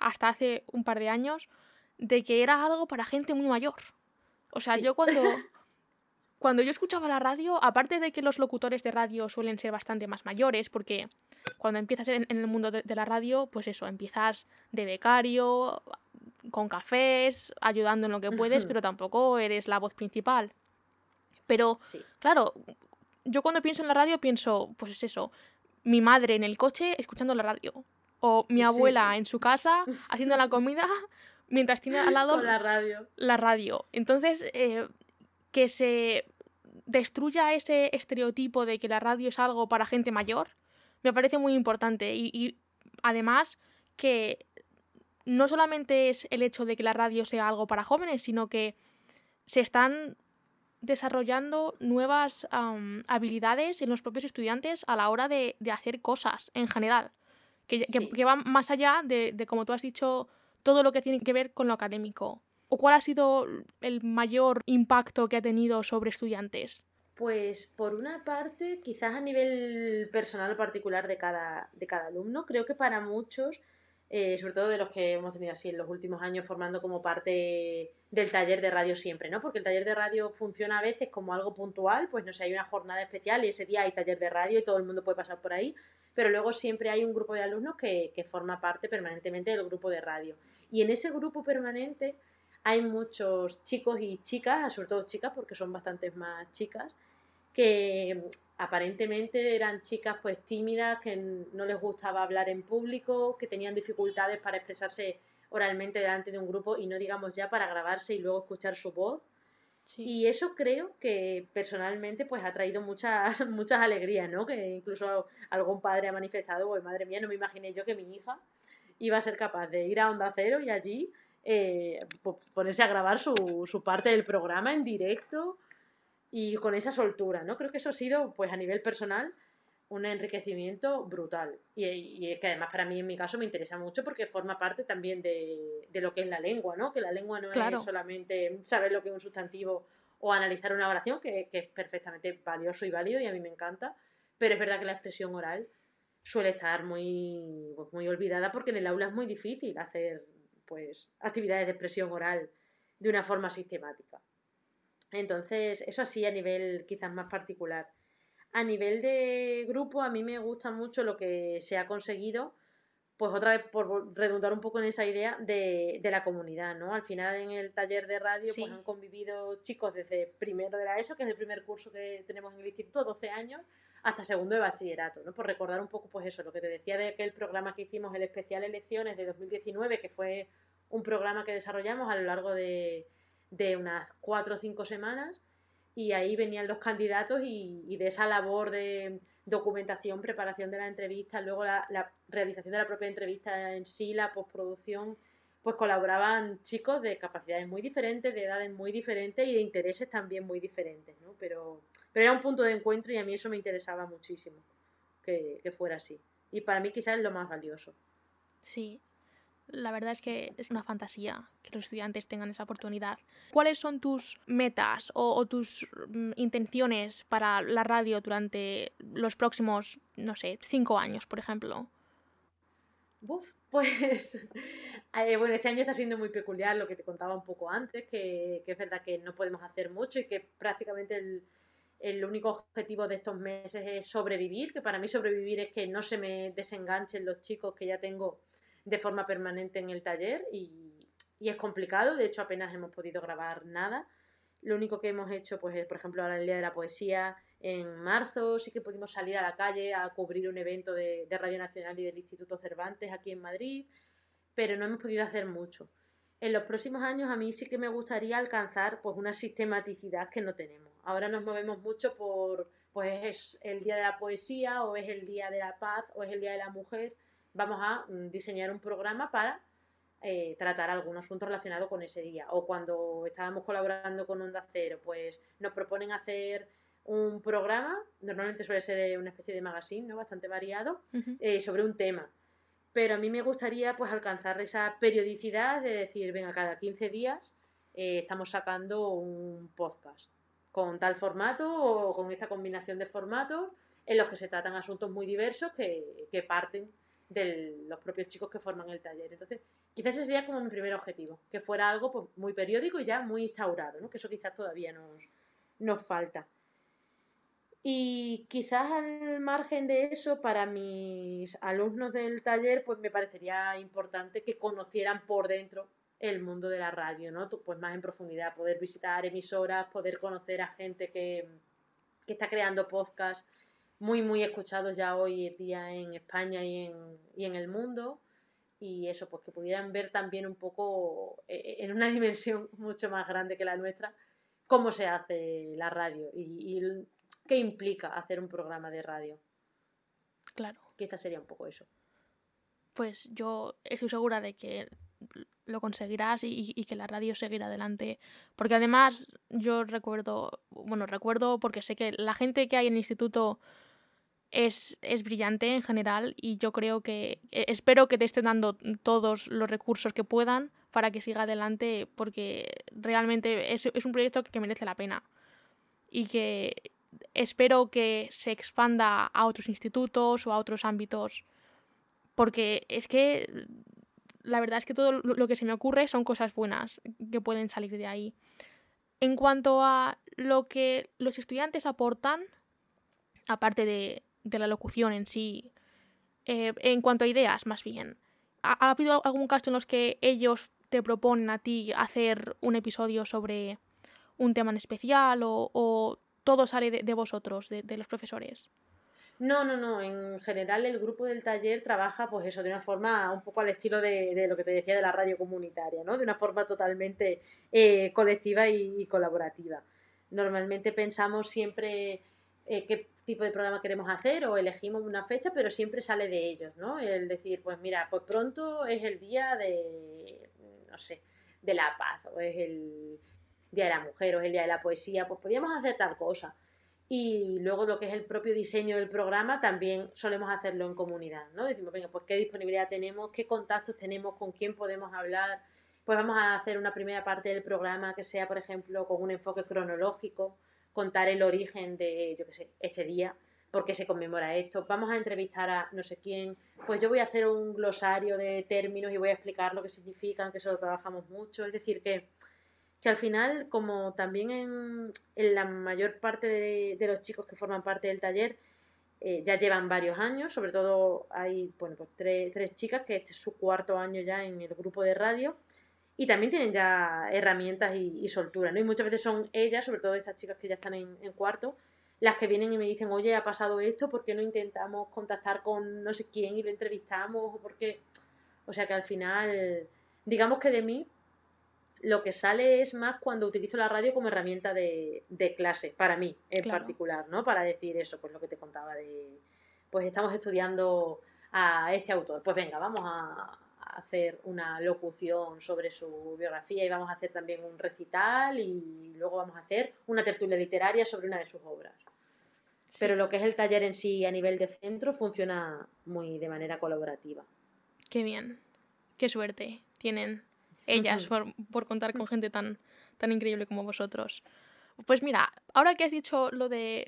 hasta hace un par de años, de que era algo para gente muy mayor. O sea, yo cuando, cuando yo escuchaba la radio, aparte de que los locutores de radio suelen ser bastante más mayores, porque cuando empiezas en, el mundo de, la radio, pues eso, empiezas de becario, con cafés, ayudando en lo que puedes, pero tampoco eres la voz principal. Pero, claro, yo cuando pienso en la radio pienso, pues es eso, mi madre en el coche escuchando la radio, o mi abuela en su casa haciendo la comida mientras tiene al lado la radio. La radio. Entonces, eh, que se destruya ese estereotipo de que la radio es algo para gente mayor, me parece muy importante. y además que no solamente es el hecho de que la radio sea algo para jóvenes, sino que se están desarrollando nuevas habilidades en los propios estudiantes a la hora de, hacer cosas en general, que, que, van más allá de, de, como tú has dicho, todo lo que tiene que ver con lo académico. ¿O cuál ha sido el mayor impacto que ha tenido sobre estudiantes? Pues por una parte, quizás a nivel personal o particular de cada, de cada alumno, creo que para muchos eh, sobre todo de los que hemos tenido así en los últimos años formando como parte del taller de radio siempre, ¿no? Porque el taller de radio funciona a veces como algo puntual, pues no sé, hay una jornada especial y ese día hay taller de radio y todo el mundo puede pasar por ahí, pero luego siempre hay un grupo de alumnos que, que forma parte permanentemente del grupo de radio. Y en ese grupo permanente hay muchos chicos y chicas, sobre todo chicas porque son bastantes más chicas, que aparentemente eran chicas pues tímidas, que no les gustaba hablar en público, que tenían dificultades para expresarse oralmente delante de un grupo y no digamos ya para grabarse y luego escuchar su voz. Y eso creo que personalmente pues ha traído muchas, muchas alegrías, ¿no? Que incluso algún padre ha manifestado, madre mía, no me imaginé yo que mi hija iba a ser capaz de ir a Onda Cero y allí eh, ponerse a grabar su, su parte del programa en directo y con esa soltura, ¿no? Creo que eso ha sido, pues a nivel personal, un enriquecimiento brutal. Y, es que además para mí, en mi caso, me interesa mucho porque forma parte también de, lo que es la lengua, ¿no? Que la lengua no es solamente saber lo que es un sustantivo o analizar una oración, que, es perfectamente valioso y válido y a mí me encanta, pero es verdad que la expresión oral suele estar muy, pues, muy olvidada porque en el aula es muy difícil hacer pues actividades de expresión oral de una forma sistemática. Entonces, eso así a nivel quizás más particular. A nivel de grupo, a mí me gusta mucho lo que se ha conseguido, pues otra vez por redundar un poco en esa idea de, de la comunidad, ¿no? Al final en el taller de radio pues han convivido chicos desde primero de la ESO, que es el primer curso que tenemos en el instituto, 12 años, hasta segundo de bachillerato, ¿no? Por recordar un poco pues eso, lo que te decía de aquel programa que hicimos, el especial elecciones de 2019, que fue un programa que desarrollamos a lo largo de, de unas cuatro o cinco semanas y ahí venían los candidatos y, de esa labor de documentación, preparación de la entrevista, luego la, realización de la propia entrevista en sí, la postproducción, pues colaboraban chicos de capacidades muy diferentes, de edades muy diferentes y de intereses también muy diferentes, ¿no? Pero, pero era un punto de encuentro y a mí eso me interesaba muchísimo, que, que fuera así. Y para mí quizás es lo más valioso. Sí, la verdad es que es una fantasía que los estudiantes tengan esa oportunidad. ¿Cuáles son tus metas o, tus mm, intenciones para la radio durante los próximos, no sé, cinco años, por ejemplo? Uf, pues eh, bueno, este año está siendo muy peculiar lo que te contaba un poco antes, que, que es verdad que no podemos hacer mucho y que prácticamente el, el único objetivo de estos meses es sobrevivir, que para mí sobrevivir es que no se me desenganchen los chicos que ya tengo de forma permanente en el taller y, es complicado, de hecho apenas hemos podido grabar nada. Lo único que hemos hecho, pues, por ejemplo, ahora el Día de la Poesía, en marzo sí que pudimos salir a la calle a cubrir un evento de, Radio Nacional y del Instituto Cervantes aquí en Madrid, pero no hemos podido hacer mucho. En los próximos años a mí sí que me gustaría alcanzar pues una sistematicidad que no tenemos. Ahora nos movemos mucho por pues es el día de la poesía o es el día de la paz o es el día de la mujer vamos a mm, diseñar un programa para eh, tratar algún asunto relacionado con ese día. O cuando estábamos colaborando con Onda Cero, pues nos proponen hacer un programa, normalmente suele ser una especie de magazine, ¿no? Bastante variado, eh, sobre un tema. Pero a mí me gustaría pues alcanzar esa periodicidad de decir, venga, cada 15 días eh, estamos sacando un podcast con tal formato o con esta combinación de formatos en los que se tratan asuntos muy diversos que, parten de los propios chicos que forman el taller. Entonces, quizás ese sería como mi primer objetivo, que fuera algo pues, muy periódico y ya muy instaurado, ¿no? que eso quizás todavía nos, nos falta. Y quizás al margen de eso, para mis alumnos del taller, pues me parecería importante que conocieran por dentro el mundo de la radio, ¿no? Pues más en profundidad, poder visitar emisoras, poder conocer a gente que, que está creando podcasts muy, muy escuchados ya hoy en día en España y en, y en el mundo. Y eso, pues que pudieran ver también un poco eh, eh, en una dimensión mucho más grande que la nuestra cómo se hace la radio y, y qué implica hacer un programa de radio. Claro. Quizás sería un poco eso. Pues yo estoy segura de que lo conseguirás y, que la radio seguirá adelante. Porque además yo recuerdo, bueno, recuerdo porque sé que la gente que hay en el instituto es, es brillante en general y yo creo que, e, espero que te estén dando todos los recursos que puedan para que siga adelante porque realmente es, es un proyecto que merece la pena y que espero que se expanda a otros institutos o a otros ámbitos porque es que la verdad es que todo lo que se me ocurre son cosas buenas que pueden salir de ahí. En cuanto a lo que los estudiantes aportan, aparte de, la locución en sí, eh, en cuanto a ideas más bien, ¿ha, habido algún caso en los que ellos te proponen a ti hacer un episodio sobre un tema en especial o, todo sale de, vosotros, de los profesores? No, no, no. En general el grupo del taller trabaja pues eso de una forma un poco al estilo de, lo que te decía de la radio comunitaria, ¿no? De una forma totalmente eh, colectiva y, colaborativa. Normalmente pensamos siempre eh, qué tipo de programa queremos hacer o elegimos una fecha, pero siempre sale de ellos, ¿no? El decir, pues mira, pues pronto es el día de, no sé, de la paz o es el día de la mujer o es el día de la poesía, pues podríamos hacer tal cosa y luego lo que es el propio diseño del programa también solemos hacerlo en comunidad, ¿no? Decimos, venga, pues qué disponibilidad tenemos, qué contactos tenemos, con quién podemos hablar. Pues vamos a hacer una primera parte del programa que sea, por ejemplo, con un enfoque cronológico, contar el origen de, yo qué sé, este día, por qué se conmemora esto. Vamos a entrevistar a no sé quién. Pues yo voy a hacer un glosario de términos y voy a explicar lo que significan, que eso lo trabajamos mucho. Es decir, que que al final, como también en, la mayor parte de, los chicos que forman parte del taller, eh, ya llevan varios años, sobre todo hay bueno, pues tres, tres chicas que este es su cuarto año ya en el grupo de radio y también tienen ya herramientas y, soltura, ¿no? Y muchas veces son ellas, sobre todo estas chicas que ya están en, cuarto, las que vienen y me dicen, oye, ha pasado esto, ¿por qué no intentamos contactar con no sé quién y lo entrevistamos? O porque, o sea que al final, digamos que de mí lo que sale es más cuando utilizo la radio como herramienta de, clase, para mí en particular, ¿no? Para decir eso, pues lo que te contaba de, pues estamos estudiando a este autor, pues venga, vamos a, hacer una locución sobre su biografía y vamos a hacer también un recital y luego vamos a hacer una tertulia literaria sobre una de sus obras. Pero lo que es el taller en sí a nivel de centro funciona muy de manera colaborativa. Qué bien, qué suerte tienen ellas por, contar con gente tan, tan increíble como vosotros. Pues mira, ahora que has dicho lo de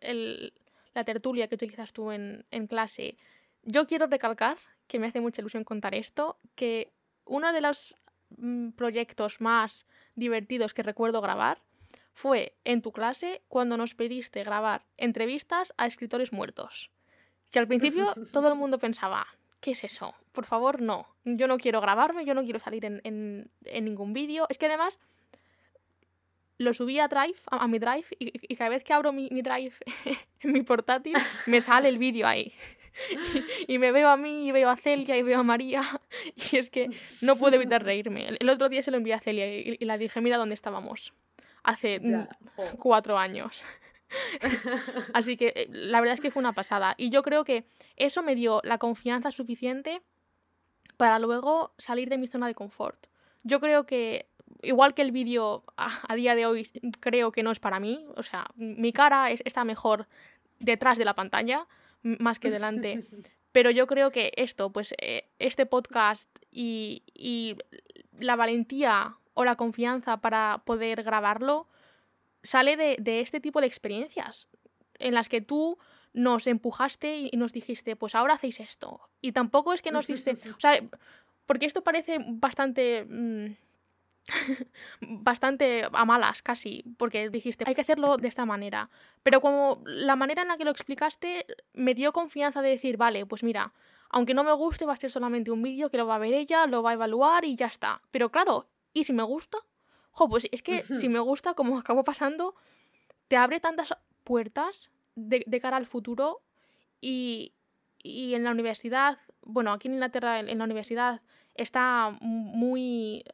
eh, la tertulia que utilizas tú en, clase, yo quiero recalcar, que me hace mucha ilusión contar esto, que uno de los mm, proyectos más divertidos que recuerdo grabar fue en tu clase cuando nos pediste grabar entrevistas a escritores muertos. Que al principio todo el mundo pensaba, ¿qué es eso? Por favor, no. Yo no quiero grabarme, yo no quiero salir en, ningún vídeo. Es que además lo subí a Drive, a, mi Drive, y, cada vez que abro mi, Drive en mi portátil, me sale el vídeo ahí. Y, me veo a mí, y veo a Celia, y veo a María, y es que no puedo evitar reírme. El, otro día se lo envié a Celia y, la dije, mira dónde estábamos, hace cuatro años. Así que eh, la verdad es que fue una pasada. Y yo creo que eso me dio la confianza suficiente para luego salir de mi zona de confort. Yo creo que, igual que el vídeo a, día de hoy, creo que no es para mí. O sea, mi cara está mejor detrás de la pantalla más que delante. Pero yo creo que esto, pues eh, este podcast y, y, la valentía o la confianza para poder grabarlo sale de, de, este tipo de experiencias en las que tú nos empujaste y nos dijiste, pues ahora hacéis esto. Y tampoco es que nos diste, o sea, porque esto parece bastante... Mm, bastante a malas casi, porque dijiste, hay que hacerlo de esta manera. Pero como la manera en la que lo explicaste me dio confianza de decir, vale, pues mira, aunque no me guste, va a ser solamente un vídeo que lo va a ver ella, lo va a evaluar y ya está. Pero claro, ¿y si me gusta? Jo, pues es que si me gusta, como acabó pasando, te abre tantas puertas de, de cara al futuro y, y en la universidad, bueno, aquí en Inglaterra, en la universidad, está muy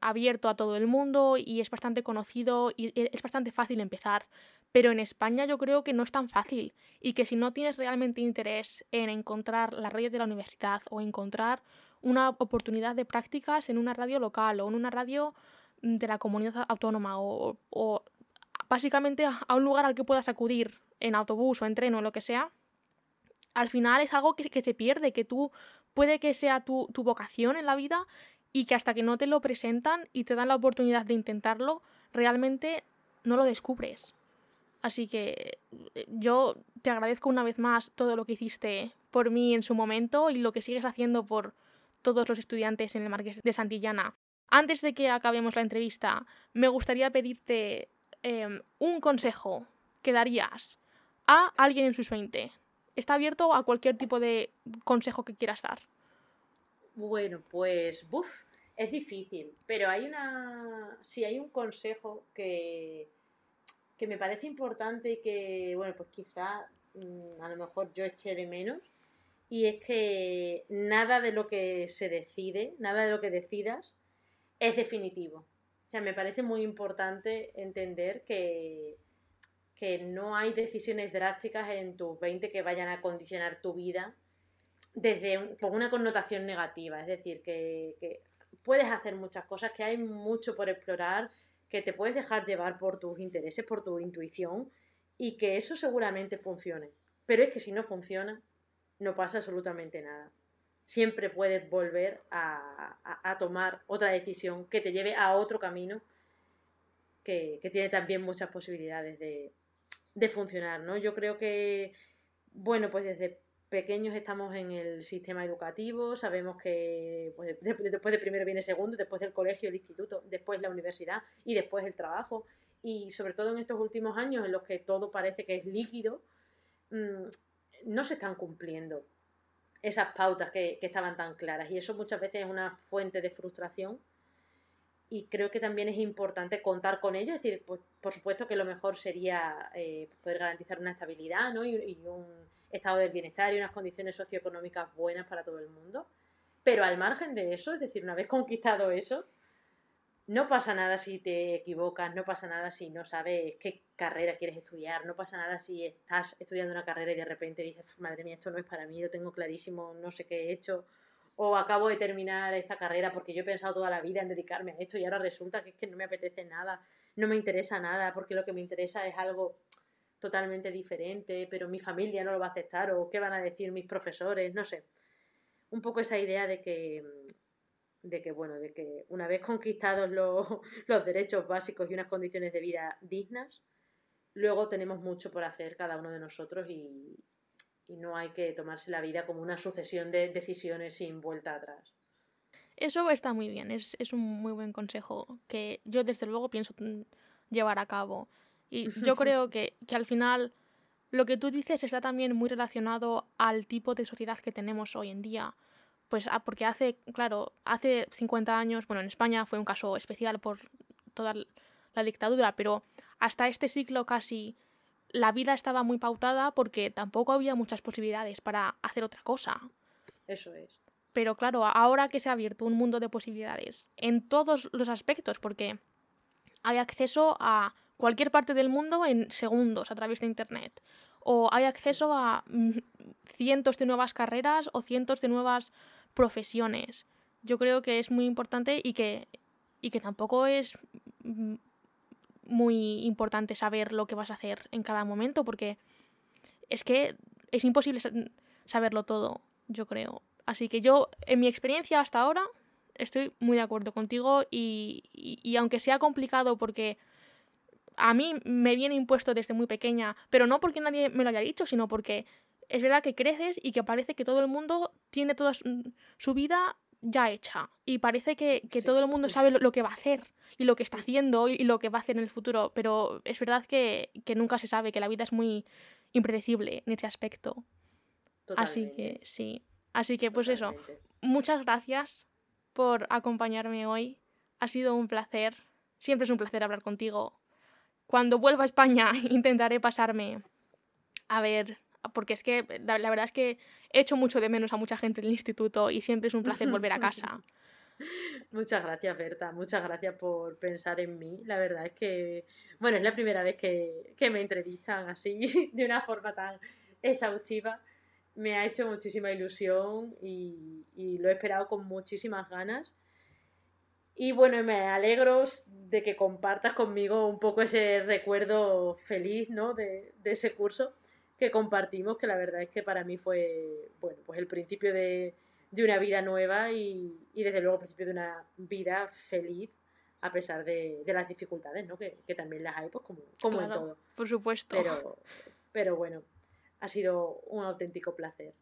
abierto a todo el mundo y es bastante conocido y es bastante fácil empezar. Pero en España yo creo que no es tan fácil y que si no tienes realmente interés en encontrar la radio de la universidad o encontrar una oportunidad de prácticas en una radio local o en una radio de la comunidad autónoma o, básicamente a un lugar al que puedas acudir en autobús o en tren o lo que sea, al final es algo que, que se pierde, que tú puede que sea tu, vocación en la vida y que hasta que no te lo presentan y te dan la oportunidad de intentarlo, realmente no lo descubres. Así que eh, yo te agradezco una vez más todo lo que hiciste por mí en su momento y lo que sigues haciendo por todos los estudiantes en el Marqués de Santillana. Antes de que acabemos la entrevista, me gustaría pedirte em, un consejo que darías a alguien en sus 20 está abierto a cualquier tipo de consejo que quieras dar. Bueno, pues, buf, es difícil, pero hay una, sí, hay un consejo que, que me parece importante y que, bueno, pues quizá mm, a lo mejor yo eché de menos, y es que nada de lo que se decide, nada de lo que decidas es definitivo. O sea, me parece muy importante entender que, que no hay decisiones drásticas en tus 20 que vayan a condicionar tu vida desde con una connotación negativa. Es decir, que, puedes hacer muchas cosas, que hay mucho por explorar, que te puedes dejar llevar por tus intereses, por tu intuición y que eso seguramente funcione. Pero es que si no funciona, no pasa absolutamente nada. Siempre puedes volver a, tomar otra decisión que te lleve a otro camino que tiene también muchas posibilidades de, funcionar, ¿no? Yo creo que, bueno, pues desde pequeños estamos en el sistema educativo, sabemos que pues, después de primero viene segundo, después del colegio, el instituto, después la universidad y después el trabajo. Y sobre todo en estos últimos años en los que todo parece que es líquido, mm, no se están cumpliendo esas pautas que, que estaban tan claras. Y eso muchas veces es una fuente de frustración y creo que también es importante contar con ello, es decir, pues, por supuesto que lo mejor sería eh, poder garantizar una estabilidad ¿no? y, un estado del bienestar y unas condiciones socioeconómicas buenas para todo el mundo, pero al margen de eso, es decir, una vez conquistado eso, no pasa nada si te equivocas, no pasa nada si no sabes qué carrera quieres estudiar, no pasa nada si estás estudiando una carrera y de repente dices, madre mía, esto no es para mí, lo tengo clarísimo, no sé qué he hecho, o acabo de terminar esta carrera porque yo he pensado toda la vida en dedicarme a esto y ahora resulta que es que no me apetece nada, no me interesa nada, porque lo que me interesa es algo totalmente diferente, pero mi familia no lo va a aceptar o qué van a decir mis profesores, no sé. Un poco esa idea de que de que bueno, de que una vez conquistados los, los derechos básicos y unas condiciones de vida dignas, luego tenemos mucho por hacer cada uno de nosotros y, y no hay que tomarse la vida como una sucesión de decisiones sin vuelta atrás. Eso está muy bien, es, un muy buen consejo que yo desde luego pienso llevar a cabo. Y yo creo que, al final lo que tú dices está también muy relacionado al tipo de sociedad que tenemos hoy en día. Pues ah, porque hace, claro, hace 50 años, bueno, en España fue un caso especial por toda la dictadura, pero hasta este siglo casi la vida estaba muy pautada porque tampoco había muchas posibilidades para hacer otra cosa. Eso es. Pero claro, ahora que se ha abierto un mundo de posibilidades en todos los aspectos, porque hay acceso a cualquier parte del mundo en segundos a través de Internet, o hay acceso a mm, cientos de nuevas carreras o cientos de nuevas profesiones. Yo creo que es muy importante y que, y que tampoco es muy importante saber lo que vas a hacer en cada momento, porque es que es imposible saberlo todo, yo creo. Así que yo, en mi experiencia hasta ahora, estoy muy de acuerdo contigo y, y, aunque sea complicado porque a mí me viene impuesto desde muy pequeña, pero no porque nadie me lo haya dicho, sino porque es verdad que creces y que parece que todo el mundo tiene toda su vida ya hecha y parece que, todo el mundo sabe lo, que va a hacer y lo que está haciendo y lo que va a hacer en el futuro, pero es verdad que, nunca se sabe, que la vida es muy impredecible en ese aspecto. Así que sí. Así que pues eso, muchas gracias por acompañarme hoy. Ha sido un placer. Siempre es un placer hablar contigo. Cuando vuelva a España intentaré pasarme a ver, porque es que la, verdad es que he hecho mucho de menos a mucha gente del instituto y siempre es un placer volver a casa. Muchas gracias, Berta. Muchas gracias por pensar en mí. La verdad es que, bueno, es la primera vez que, que me entrevistan así, de una forma tan exhaustiva. Me ha hecho muchísima ilusión y, y lo he esperado con muchísimas ganas. Y bueno, me alegro de que compartas conmigo un poco ese recuerdo feliz, ¿no? De, de ese curso que compartimos, que la verdad es que para mí fue, bueno, pues el principio de, de una vida nueva y, y, desde luego el principio de una vida feliz a pesar de, de las dificultades, ¿no? Que, que, también las hay, pues como, como en todo. Por supuesto. Pero, pero bueno, ha sido un auténtico placer.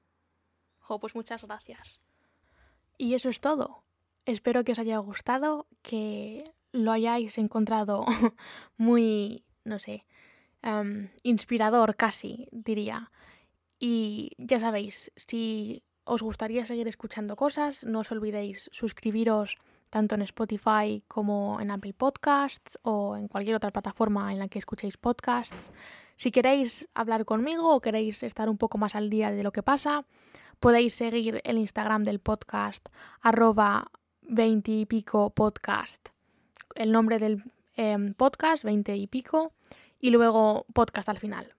Jo, pues muchas gracias. Y eso es todo. Espero que os haya gustado, que lo hayáis encontrado muy, no sé, Em, inspirador casi, diría. Y ya sabéis, si os gustaría seguir escuchando cosas, no os olvidéis suscribiros tanto en Spotify como en Apple Podcasts o en cualquier otra plataforma en la que escuchéis podcasts. Si queréis hablar conmigo o queréis estar un poco más al día de lo que pasa, podéis seguir el Instagram del podcast arroba 20 y pico podcast. El nombre del em, podcast, 20 y pico y luego podcast al final.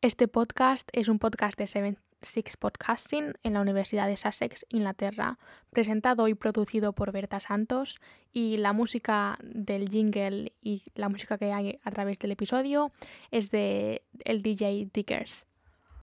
Este podcast es un podcast de Seven Six Podcasting en la Universidad de Sussex, Inglaterra, presentado y producido por Berta Santos y la música del jingle y la música que hay a través del episodio es de el DJ Dickers.